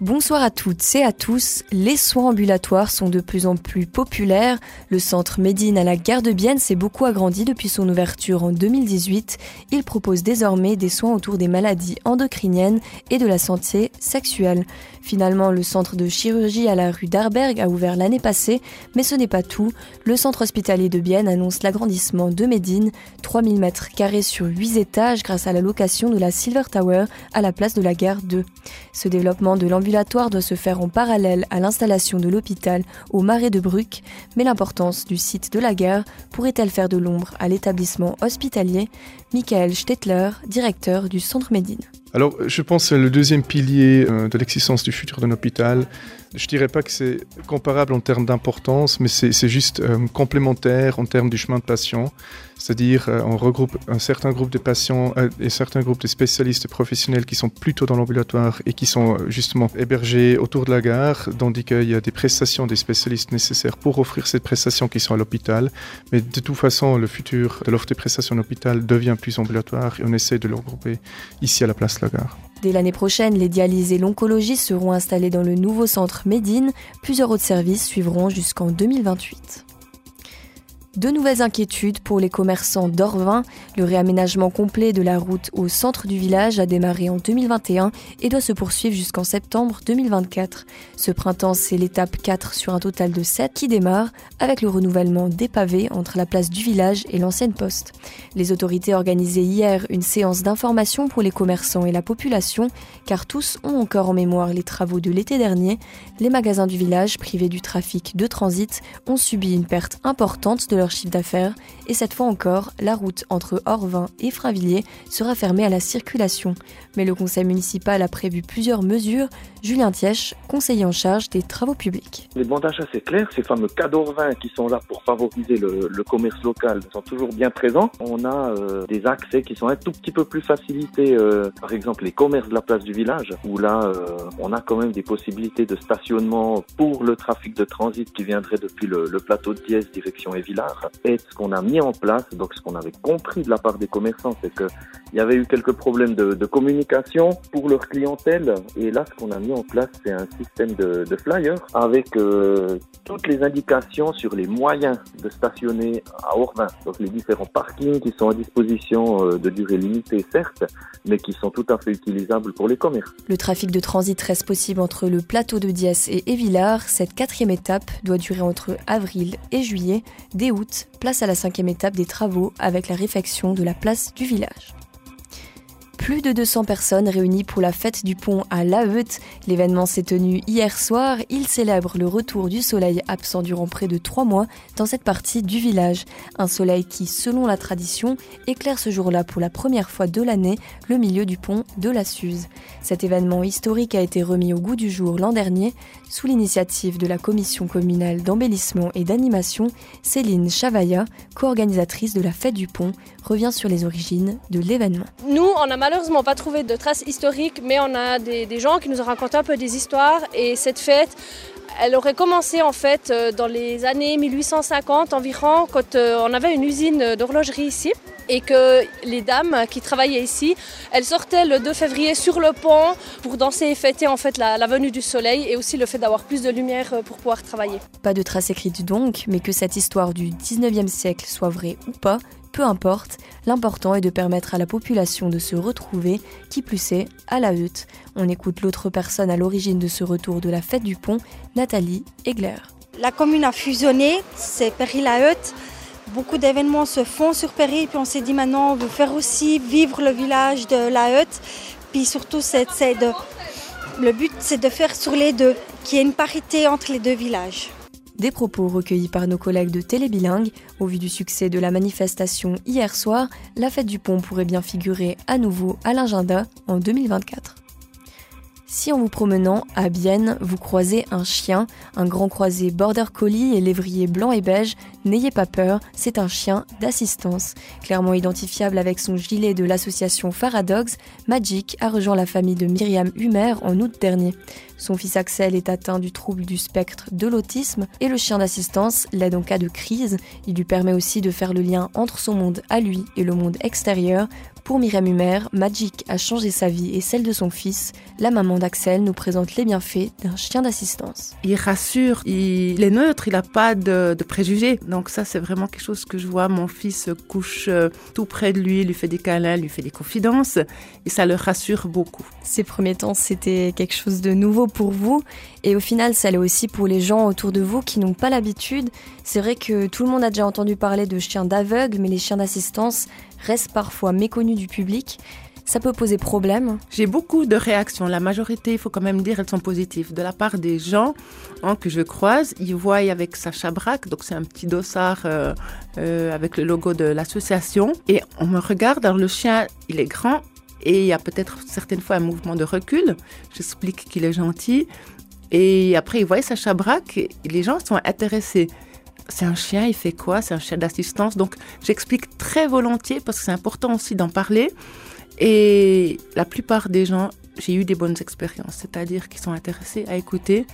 Bonsoir à toutes et à tous. Les soins ambulatoires sont de plus en plus populaires. Le centre Médine à la gare de Bienne s'est beaucoup agrandi depuis son ouverture en 2018. Il propose désormais des soins autour des maladies endocriniennes et de la santé sexuelle. Finalement, le centre de chirurgie à la rue d'Arberg a ouvert l'année passée, mais ce n'est pas tout. Le centre hospitalier de Bienne annonce l'agrandissement de Médine, 3000 mètres carrés sur 8 étages grâce à la location de la Silver Tower à la place de la gare 2. Ce développement de l'ambulatoire doit se faire en parallèle à l'installation de l'hôpital au Marais de Bruck, mais l'importance du site de la gare pourrait-elle faire de l'ombre à l'établissement hospitalier? Michael Stettler, directeur du centre Médine. Alors, je pense que le deuxième pilier euh, de l'existence du futur d'un hôpital. Je dirais pas que c'est comparable en termes d'importance, mais c'est juste euh, complémentaire en termes du chemin de patient. C'est-à-dire, euh, on regroupe un certain groupe de patients euh, et certains groupes de spécialistes professionnels qui sont plutôt dans l'ambulatoire et qui sont justement hébergés autour de la gare, tandis qu'il y a des prestations des spécialistes nécessaires pour offrir ces prestations qui sont à l'hôpital. Mais de toute façon, le futur de l'offre des prestations à l'hôpital devient plus ambulatoire et on essaie de le regrouper ici à la place Dès l'année prochaine, les dialyses et l'oncologie seront installés dans le nouveau centre Médine. Plusieurs autres services suivront jusqu'en 2028. De nouvelles inquiétudes pour les commerçants d'Orvin. Le réaménagement complet de la route au centre du village a démarré en 2021 et doit se poursuivre jusqu'en septembre 2024. Ce printemps, c'est l'étape 4 sur un total de 7 qui démarre avec le renouvellement des pavés entre la place du village et l'ancienne poste. Les autorités organisaient hier une séance d'information pour les commerçants et la population car tous ont encore en mémoire les travaux de l'été dernier. Les magasins du village privés du trafic de transit ont subi une perte importante de leur chiffre d'affaires et cette fois encore, la route entre Orvin et Fravilliers sera fermée à la circulation. Mais le conseil municipal a prévu plusieurs mesures. Julien Tièche, conseiller en charge des travaux publics. Les bons d'achat, c'est clair. Ces fameux cas d'Orvin qui sont là pour favoriser le, commerce local sont toujours bien présents. On a euh, des accès qui sont un tout petit peu plus facilités. Euh, par exemple, les commerces de la place du village, où là, euh, on a quand même des possibilités de stationnement pour le trafic de transit qui viendrait depuis le, le plateau de Diez, direction Évillard. Et ce qu'on a mis en place, donc ce qu'on avait compris de la part des commerçants, c'est qu'il y avait eu quelques problèmes de, communication pour leur clientèle. Et là, ce qu'on a mis en place, c'est un système de, de flyers avec euh, toutes les indications sur les moyens de stationner à Orvin. Donc les différents parkings qui sont à disposition euh, de durée limitée, certes, mais qui sont tout à fait utilisables pour les commerces. Le trafic de transit reste possible entre le plateau de Diès et Évillard. Cette quatrième étape doit durer entre avril et juillet. Dès août, place à la cinquième étape des travaux avec la réfection de la place du village. Plus de 200 personnes réunies pour la fête du pont à La. L'événement s'est tenu hier soir. Il célèbre le retour du soleil absent durant près de trois mois dans cette partie du village. Un soleil qui, selon la tradition, éclaire ce jour-là pour la première fois de l'année le milieu du pont de la Suze. Cet événement historique a été remis au goût du jour l'an dernier sous l'initiative de la commission communale d'embellissement et d'animation. Céline Chavaya, co-organisatrice de la fête du pont, revient sur les origines de l'événement. Malheureusement pas trouvé de traces historiques, mais on a des, gens qui nous ont raconté un peu des histoires. Et cette fête, elle aurait commencé en fait euh, dans les années 1850 environ, quand euh, on avait une usine d'horlogerie ici. Et que les dames qui travaillaient ici, elles sortaient le 2 février sur le pont pour danser et fêter en fait la, la venue du soleil et aussi le fait d'avoir plus de lumière euh, pour pouvoir travailler. Pas de traces écrites donc, mais que cette histoire du 19e siècle soit vraie ou pas, peu importe, l'important est de permettre à la population de se retrouver, qui plus est, à la hutte. On écoute l'autre personne à l'origine de ce retour de la fête du pont, Nathalie Egler. La commune a fusionné, c'est Péry-la-Hutte. Beaucoup d'événements se font sur Péry, puis on s'est dit maintenant on faire aussi vivre le village de la Hutte. Puis surtout, le but c'est de faire sur les deux, qu'il y ait une parité entre les deux villages. Des propos recueillis par nos collègues de Télébilingue. Au vu du succès de la manifestation hier soir, la fête du pont pourrait bien figurer à nouveau à l'agenda en 2024. Si en vous promenant à Bienne, vous croisez un chien, un grand croisé border collie et lévrier blanc et beige, n'ayez pas peur, c'est un chien d'assistance. Clairement identifiable avec son gilet de l'association Faradogs, Magic a rejoint la famille de Myriam Humer en août dernier. Son fils Axel est atteint du trouble du spectre de l'autisme et le chien d'assistance l'aide en cas de crise. Il lui permet aussi de faire le lien entre son monde à lui et le monde extérieur pour Myriam Humer, Magic a changé sa vie et celle de son fils. La maman d'Axel nous présente les bienfaits d'un chien d'assistance. Il rassure, il est neutre, il n'a pas de, préjugés. Donc ça, c'est vraiment quelque chose que je vois. Mon fils couche euh, tout près de lui, lui fait des câlins, lui fait des confidences et ça le rassure beaucoup. Ces premiers temps, c'était quelque chose de nouveau pour vous et au final, ça l'est aussi pour les gens autour de vous qui n'ont pas l'habitude. C'est vrai que tout le monde a déjà entendu parler de chiens d'aveugle, mais les chiens d'assistance, reste parfois méconnu du public. Ça peut poser problème. J'ai beaucoup de réactions. La majorité, il faut quand même dire, elles sont positives. De la part des gens hein, que je croise, ils voient avec Sacha Braque, donc c'est un petit dossard euh, euh, avec le logo de l'association. Et on me regarde, alors le chien, il est grand et il y a peut-être certaines fois un mouvement de recul. J'explique qu'il est gentil. Et après, ils voient Sacha Braque et les gens sont intéressés c'est un chien, il fait quoi? C'est un chien d'assistance. Donc j'explique très volontiers parce que c'est important aussi d'en parler. Et la plupart des gens, j'ai eu des bonnes expériences, c'est-à-dire qu'ils sont intéressés à écouter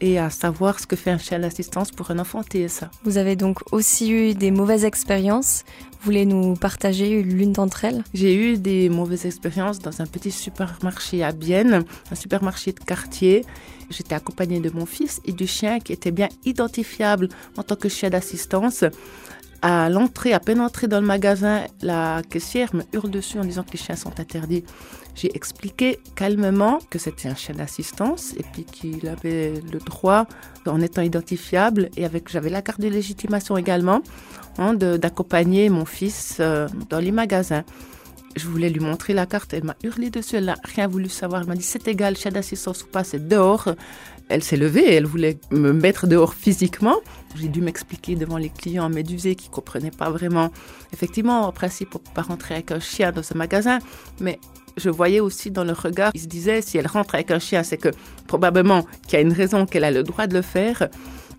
et à savoir ce que fait un chien d'assistance pour un enfant TSA. Vous avez donc aussi eu des mauvaises expériences. Vous voulez nous partager l'une d'entre elles? J'ai eu des mauvaises expériences dans un petit supermarché à Bienne, un supermarché de quartier. J'étais accompagnée de mon fils et du chien qui était bien identifiable en tant que chien d'assistance. À l'entrée, à peine entré dans le magasin, la caissière me hurle dessus en disant que les chiens sont interdits. J'ai expliqué calmement que c'était un chien d'assistance et puis qu'il avait le droit, en étant identifiable et avec j'avais la carte de légitimation également, hein, d'accompagner mon fils euh, dans les magasins. Je voulais lui montrer la carte, elle m'a hurlé dessus, elle n'a rien voulu savoir. Elle m'a dit c'est égal, chien d'assistance ou pas, c'est dehors. Elle s'est levée, elle voulait me mettre dehors physiquement. J'ai dû m'expliquer devant les clients médusés qui ne comprenaient pas vraiment. Effectivement, en principe, on ne peut pas rentrer avec un chien dans ce magasin, mais je voyais aussi dans le regard, il se disait, si elle rentre avec un chien, c'est que probablement qu'il y a une raison qu'elle a le droit de le faire.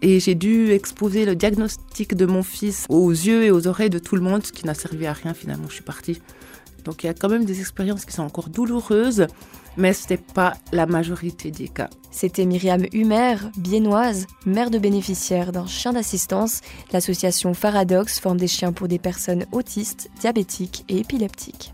Et j'ai dû exposer le diagnostic de mon fils aux yeux et aux oreilles de tout le monde, ce qui n'a servi à rien finalement. Je suis partie. Donc il y a quand même des expériences qui sont encore douloureuses, mais ce n'est pas la majorité des cas. C'était Myriam Humer, biennoise, mère de bénéficiaire d'un chien d'assistance. L'association Faradox forme des chiens pour des personnes autistes, diabétiques et épileptiques.